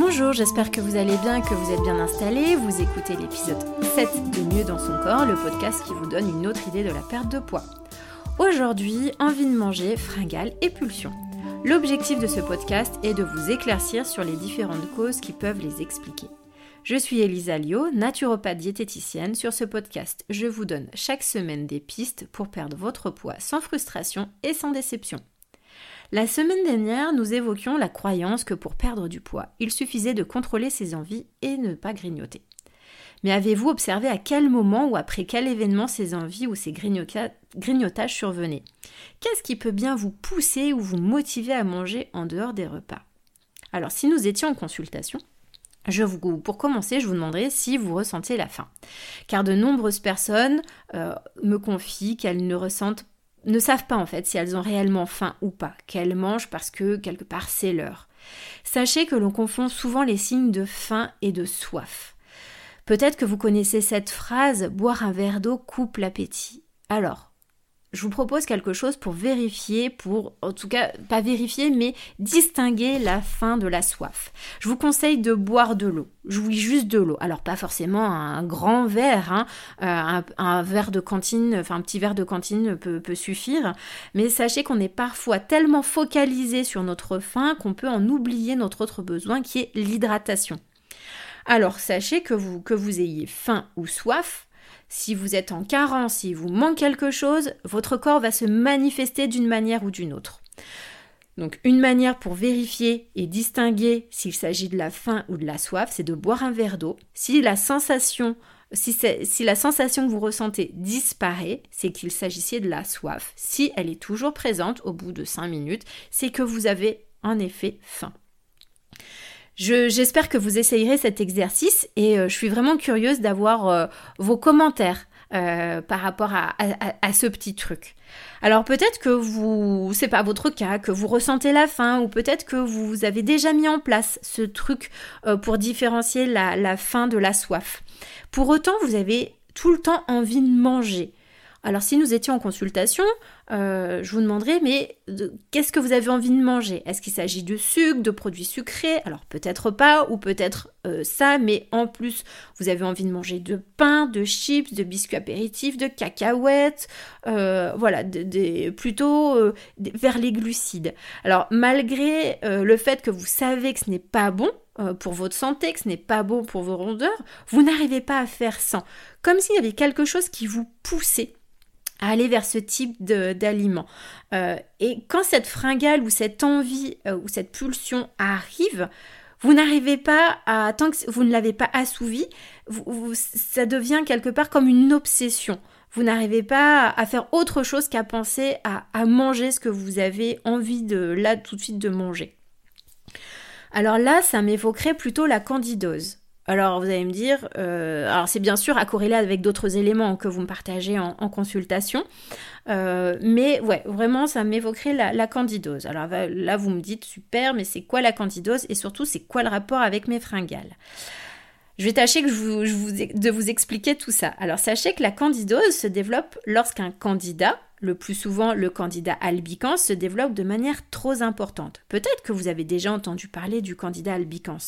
Bonjour, j'espère que vous allez bien, que vous êtes bien installés. Vous écoutez l'épisode 7 de Mieux dans son corps, le podcast qui vous donne une autre idée de la perte de poids. Aujourd'hui, envie de manger, fringales et pulsions. L'objectif de ce podcast est de vous éclaircir sur les différentes causes qui peuvent les expliquer. Je suis Elisa Lio, naturopathe diététicienne. Sur ce podcast, je vous donne chaque semaine des pistes pour perdre votre poids sans frustration et sans déception. La semaine dernière, nous évoquions la croyance que pour perdre du poids, il suffisait de contrôler ses envies et ne pas grignoter. Mais avez-vous observé à quel moment ou après quel événement ces envies ou ces grignotages survenaient? Qu'est-ce qui peut bien vous pousser ou vous motiver à manger en dehors des repas? Alors si nous étions en consultation, pour commencer, je vous demanderai si vous ressentez la faim. Car de nombreuses personnes euh, me confient qu'elles ne ressentent ne savent pas en fait si elles ont réellement faim ou pas, qu'elles mangent parce que quelque part c'est l'heure. Sachez que l'on confond souvent les signes de faim et de soif. Peut-être que vous connaissez cette phrase boire un verre d'eau coupe l'appétit. Alors, je vous propose quelque chose pour vérifier, pour en tout cas pas vérifier, mais distinguer la faim de la soif. Je vous conseille de boire de l'eau. Je vous juste de l'eau. Alors pas forcément un grand verre, hein. euh, un, verre de cantine, enfin un petit verre de cantine peut, peut suffire. Mais sachez qu'on est parfois tellement focalisé sur notre faim qu'on peut en oublier notre autre besoin qui est l'hydratation. Alors sachez que vous, que vous ayez faim ou soif, si vous êtes en carence, si vous manque quelque chose, votre corps va se manifester d'une manière ou d'une autre. Donc une manière pour vérifier et distinguer s'il s'agit de la faim ou de la soif, c'est de boire un verre d'eau. Si la sensation si, si, la sensation que vous ressentez disparaît, c'est qu'il s'agissait de la soif. Si elle est toujours présente au bout de 5 minutes, c'est que vous avez en effet faim. J'espère que vous essayerez cet exercice et euh, je suis vraiment curieuse d'avoir euh, vos commentaires euh, par rapport à, ce petit truc. Alors peut-être que vous, c'est pas votre cas, que vous ressentez la faim ou peut-être que vous avez déjà mis en place ce truc pour différencier la, la faim de la soif. Pour autant, vous avez tout le temps envie de manger. Alors si nous étions en consultation, euh, je vous demanderais, mais qu'est-ce que vous avez envie de manger? Est-ce qu'il s'agit de sucre, de produits sucrés? Alors peut-être pas, ou peut-être euh, ça, mais en plus, vous avez envie de manger de pain, de chips, de biscuits apéritifs, de cacahuètes, euh, voilà, plutôt vers les glucides. Alors malgré le fait que vous savez que ce n'est pas bon, pour votre santé, que ce n'est pas bon pour vos rondeurs, vous n'arrivez pas à faire sans. Comme s'il y avait quelque chose qui vous poussait à aller vers ce type d'aliments. Euh, et quand cette fringale ou cette envie euh, ou cette pulsion arrive, vous n'arrivez pas à, tant que vous ne l'avez pas assouvi, ça devient quelque part comme une obsession. Vous n'arrivez pas à faire autre chose qu'à penser à, à manger ce que vous avez envie de là tout de suite de manger. Alors là, ça m'évoquerait plutôt la candidose. Alors vous allez me dire, euh, alors c'est bien sûr à corréler avec d'autres éléments que vous me partagez en, consultation, euh, mais ouais, vraiment ça m'évoquerait la, candidose. Alors là vous me dites super, mais c'est quoi la candidose et surtout c'est quoi le rapport avec mes fringales? Je vais tâcher que je vous, de vous expliquer tout ça. Alors sachez que la candidose se développe lorsqu'un candidat, le plus souvent le candidat albicans, se développe de manière trop importante. Peut-être que vous avez déjà entendu parler du candidat albicans.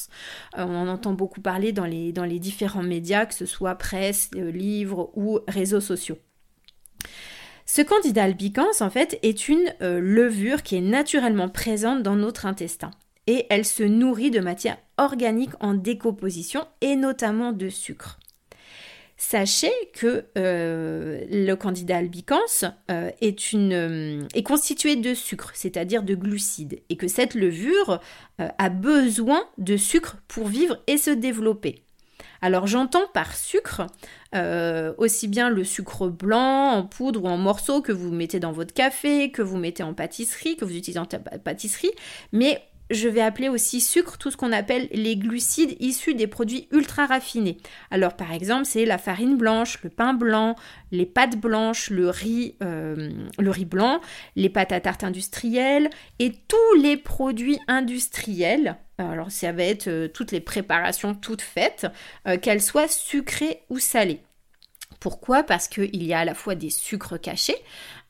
Euh, on en entend beaucoup parler dans les, différents médias, que ce soit presse, euh, livres ou réseaux sociaux. Ce candidat albicans, en fait, est une euh, levure qui est naturellement présente dans notre intestin et elle se nourrit de matière organique en décomposition et notamment de sucre. Sachez que euh, le candidat albicans euh, euh, est, constitué de sucre, c'est-à-dire de glucides, et que cette levure a besoin de sucre pour vivre et se développer. Alors j'entends par sucre aussi bien le sucre blanc en poudre ou en morceaux que vous mettez dans votre café, que vous mettez en pâtisserie, que vous utilisez en pâtisserie, mais je vais appeler aussi sucre tout ce qu'on appelle les glucides issus des produits ultra raffinés. Alors par exemple, c'est la farine blanche, le pain blanc, les pâtes blanches, le riz, euh, blanc, les pâtes à tarte industrielles et tous les produits industriels. Alors ça va être euh, toutes les préparations toutes faites, euh, qu'elles soient sucrées ou salées. Pourquoi? Parce qu'il y a à la fois des sucres cachés,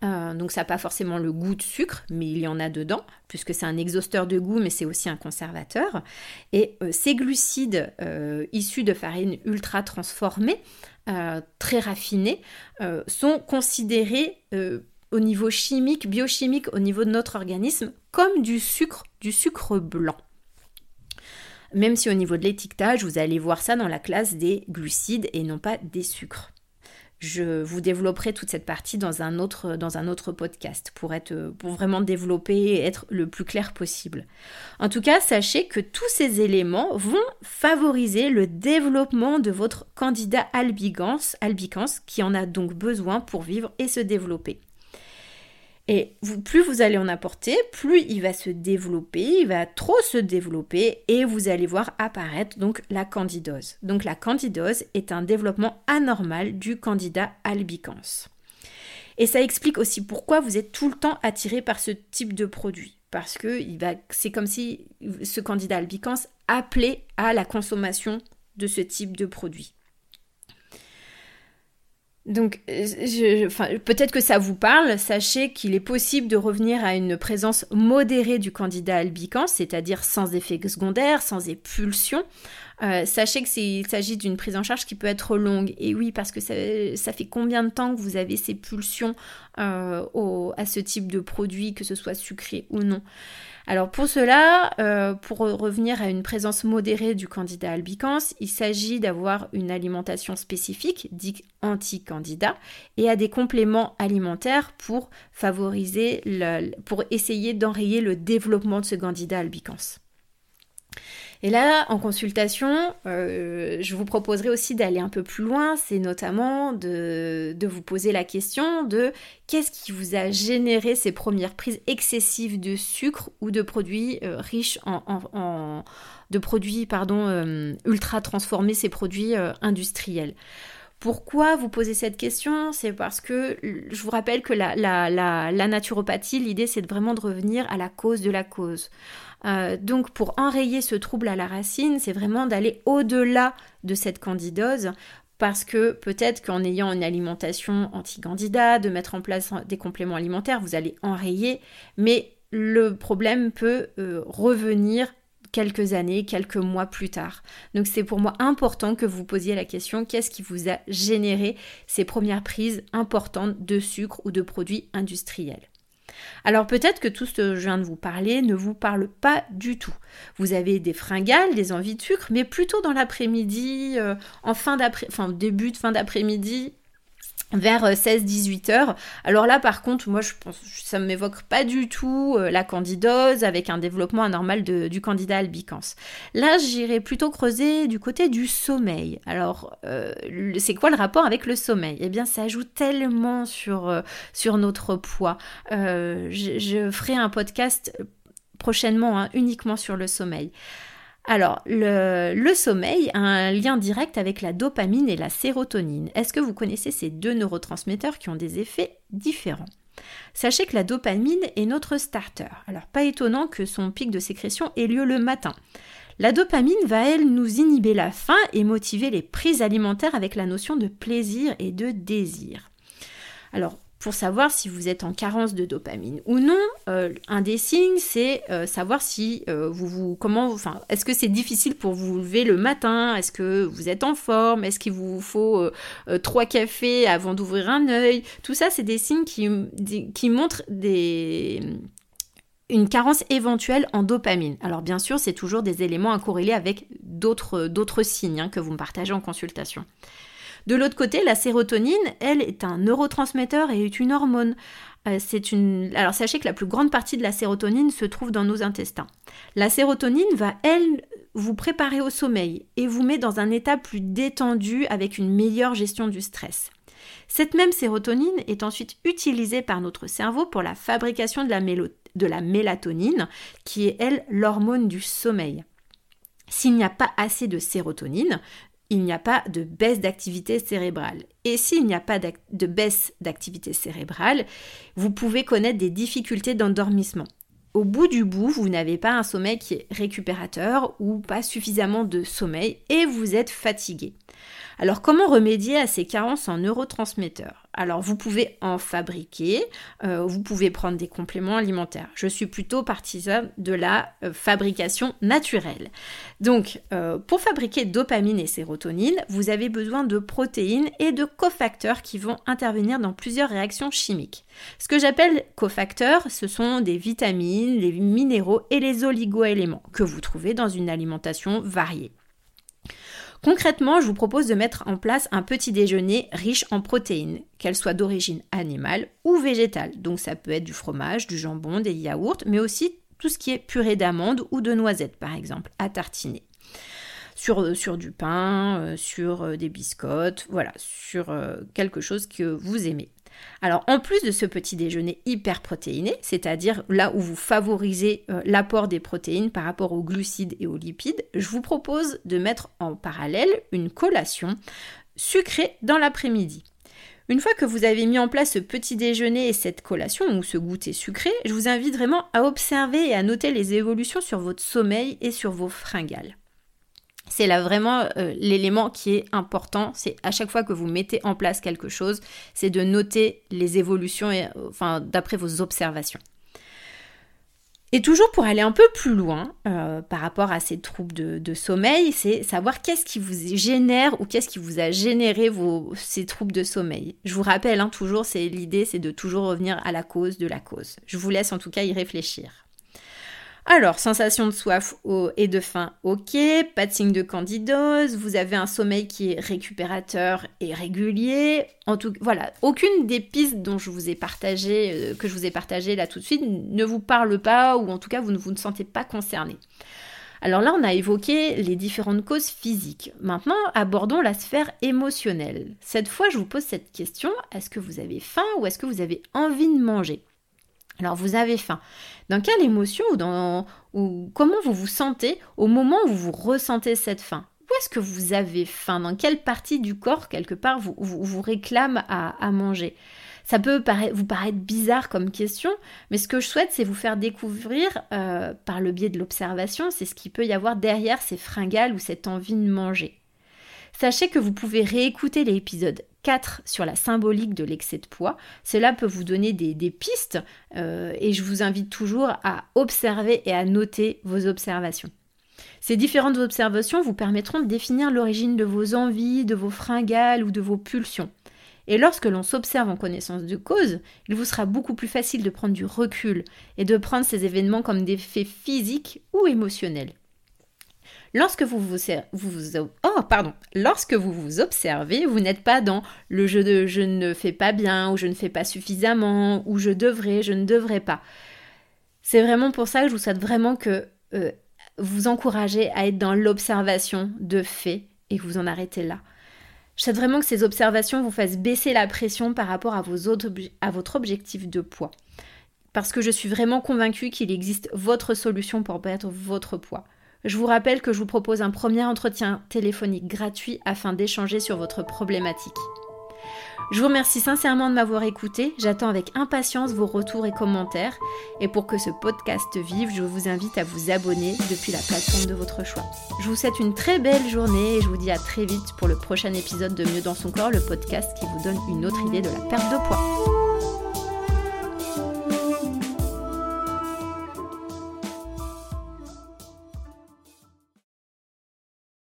euh, donc ça n'a pas forcément le goût de sucre, mais il y en a dedans, puisque c'est un exhausteur de goût, mais c'est aussi un conservateur. Et euh, ces glucides euh, issus de farine ultra transformée, très raffinés, sont considérés au niveau chimique, biochimique, au niveau de notre organisme, comme du sucre, du sucre blanc. Même si au niveau de l'étiquetage, vous allez voir ça dans la classe des glucides et non pas des sucres. Je vous développerai toute cette partie dans un autre, podcast pour, être, vraiment développer et être le plus clair possible. En tout cas, sachez que tous ces éléments vont favoriser le développement de votre candidat albicans, albicans qui en a donc besoin pour vivre et se développer. Et plus vous allez en apporter, plus il va se développer, il va trop se développer et vous allez voir apparaître donc la candidose. Donc la candidose est un développement anormal du candidat albicans. Et ça explique aussi pourquoi vous êtes tout le temps attiré par ce type de produit. Parce que c'est comme si ce candidat albicans appelait à la consommation de ce type de produit. Donc, peut-être que ça vous parle. Sachez qu'il est possible de revenir à une présence modérée du candidat albicans, c'est-à-dire sans effet secondaire, sans épulsion. Euh, sachez qu'il s'agit d'une prise en charge qui peut être longue. Et oui, parce que ça, fait combien de temps que vous avez ces pulsions euh, à ce type de produit, que ce soit sucré ou non? Alors pour cela, euh, pour revenir à une présence modérée du candidat albicans, il s'agit d'avoir une alimentation spécifique, dit anti-candidat, et à des compléments alimentaires pour favoriser, pour essayer d'enrayer le développement de ce candidat albicans. Et là, en consultation, euh, je vous proposerai aussi d'aller un peu plus loin, c'est notamment de, vous poser la question de qu'est-ce qui vous a généré ces premières prises excessives de sucre ou de produits euh, riches en, de produits pardon euh, ultra transformés, ces produits industriels. Pourquoi vous posez cette question? C'est parce que je vous rappelle que la, la naturopathie, l'idée c'est vraiment de revenir à la cause de la cause. Euh, donc pour enrayer ce trouble à la racine, c'est vraiment d'aller au-delà de cette candidose parce que peut-être qu'en ayant une alimentation anti-candida, de mettre en place des compléments alimentaires, vous allez enrayer, mais le problème peut euh, revenir quelques années, quelques mois plus tard. Donc c'est pour moi important que vous posiez la question qu'est-ce qui vous a généré ces premières prises importantes de sucre ou de produits industriels? Alors peut-être que tout ce que je viens de vous parler ne vous parle pas du tout. Vous avez des fringales, des envies de sucre, mais plutôt dans l'après-midi, euh, en fin d'après, enfin début de fin d'après-midi, vers 16-18 euh, heures. Alors là, par contre, moi, je pense, ça ne m'évoque pas du tout euh, la candidose avec un développement anormal du candidat albicans. Là, j'irai plutôt creuser du côté du sommeil. Alors, euh, c'est quoi le rapport avec le sommeil? Eh bien, ça joue tellement sur, sur notre poids. Je, ferai un podcast prochainement hein, uniquement sur le sommeil. Alors, le, sommeil a un lien direct avec la dopamine et la sérotonine. Est-ce que vous connaissez ces deux neurotransmetteurs qui ont des effets différents? Sachez que la dopamine est notre starter. Alors, pas étonnant que son pic de sécrétion ait lieu le matin. La dopamine va, elle, nous inhiber la faim et motiver les prises alimentaires avec la notion de plaisir et de désir. Alors, pour savoir si vous êtes en carence de dopamine ou non. Euh, un des signes, c'est euh, savoir si euh, vous vous comment enfin est-ce que c'est difficile pour vous lever le matin, est-ce que vous êtes en forme, est-ce qu'il vous faut trois cafés avant d'ouvrir un œil? Tout ça, c'est des signes qui, montrent une carence éventuelle en dopamine. Alors bien sûr, c'est toujours des éléments à corréler avec d'autres signes hein, que vous me partagez en consultation. De l'autre côté, la sérotonine, elle, est un neurotransmetteur et est une hormone. Euh, une... Alors sachez que la plus grande partie de la sérotonine se trouve dans nos intestins. La sérotonine va, elle, vous préparer au sommeil et vous met dans un état plus détendu avec une meilleure gestion du stress. Cette même sérotonine est ensuite utilisée par notre cerveau pour la fabrication de la mélatonine, qui est, elle, l'hormone du sommeil. S'il n'y a pas assez de sérotonine, il n'y a pas de baisse d'activité cérébrale. Et s'il n'y a pas de baisse d'activité cérébrale, vous pouvez connaître des difficultés d'endormissement. au bout du bout, vous n'avez pas un sommeil qui est récupérateur ou pas suffisamment de sommeil et vous êtes fatigué. Alors comment remédier à ces carences en neurotransmetteurs? Alors vous pouvez en fabriquer, euh, vous pouvez prendre des compléments alimentaires. Je suis plutôt partisan de la euh, fabrication naturelle. Donc euh, pour fabriquer dopamine et sérotonine, vous avez besoin de protéines et de cofacteurs qui vont intervenir dans plusieurs réactions chimiques. Ce que j'appelle cofacteurs, ce sont des vitamines, les minéraux et les oligoéléments que vous trouvez dans une alimentation variée. Concrètement, je vous propose de mettre en place un petit déjeuner riche en protéines, qu'elles soient d'origine animale ou végétale. Donc ça peut être du fromage, du jambon, des yaourts, mais aussi tout ce qui est purée d'amandes ou de noisettes par exemple, à tartiner. Sur, euh, sur du pain, euh, sur euh, des biscottes, voilà, sur quelque chose que vous aimez. Alors en plus de ce petit déjeuner hyper protéiné, c'est-à-dire là où vous favorisez euh, l'apport des protéines par rapport aux glucides et aux lipides, je vous propose de mettre en parallèle une collation sucrée dans l'après-midi. Une fois que vous avez mis en place ce petit déjeuner et cette collation ou ce goûter sucré, je vous invite vraiment à observer et à noter les évolutions sur votre sommeil et sur vos fringales. C'est là vraiment euh, l'élément qui est important. C'est à chaque fois que vous mettez en place quelque chose, c'est de noter les évolutions euh, enfin, d'après vos observations. Et toujours pour aller un peu plus loin euh, par rapport à ces troubles de, sommeil, c'est savoir qu'est-ce qui vous génère ou qu'est-ce qui vous a généré ces troubles de sommeil. Je vous rappelle, hein, toujours, c'est l'idée, c'est de toujours revenir à la cause de la cause. Je vous laisse en tout cas y réfléchir. Alors, sensation de soif et de faim, ok. Pas de signe de candidose. Vous avez un sommeil qui est récupérateur et régulier. En tout, voilà, aucune des pistes dont je vous ai partagé, euh, que je vous ai partagé là tout de suite, ne vous parle pas ou en tout cas vous ne vous ne sentez pas concerné. Alors là, on a évoqué les différentes causes physiques. Maintenant, abordons la sphère émotionnelle. Cette fois, je vous pose cette question est-ce que vous avez faim ou est-ce que vous avez envie de manger? Alors vous avez faim. Dans quelle émotion ou, dans, comment vous vous sentez au moment où vous ressentez cette faim? Où est-ce que vous avez faim? Dans quelle partie du corps, quelque part, vous vous, réclame à, manger? Ça peut vous paraître bizarre comme question, mais ce que je souhaite, c'est vous faire découvrir, euh, par le biais de l'observation, c'est ce qu'il peut y avoir derrière ces fringales ou cette envie de manger. Sachez que vous pouvez réécouter l'épisode 4 sur la symbolique de l'excès de poids. Cela peut vous donner des, pistes euh, et je vous invite toujours à observer et à noter vos observations. Ces différentes observations vous permettront de définir l'origine de vos envies, de vos fringales ou de vos pulsions. Et lorsque l'on s'observe en connaissance de cause, il vous sera beaucoup plus facile de prendre du recul et de prendre ces événements comme des faits physiques ou émotionnels. Lorsque vous vous, oh, lorsque vous vous observez, vous n'êtes pas dans le jeu de je ne fais pas bien ou je ne fais pas suffisamment ou je devrais, je ne devrais pas. C'est vraiment pour ça que je vous souhaite vraiment que euh, vous encouragez à être dans l'observation de faits et que vous en arrêtez là. Je souhaite vraiment que ces observations vous fassent baisser la pression par rapport à, à votre objectif de poids. Parce que je suis vraiment convaincue qu'il existe votre solution pour perdre votre poids. Je vous rappelle que je vous propose un premier entretien téléphonique gratuit afin d'échanger sur votre problématique. Je vous remercie sincèrement de m'avoir écouté. J'attends avec impatience vos retours et commentaires. Et pour que ce podcast vive, je vous invite à vous abonner depuis la plateforme de votre choix. Je vous souhaite une très belle journée et je vous dis à très vite pour le prochain épisode de Mieux dans son corps, le podcast qui vous donne une autre idée de la perte de poids.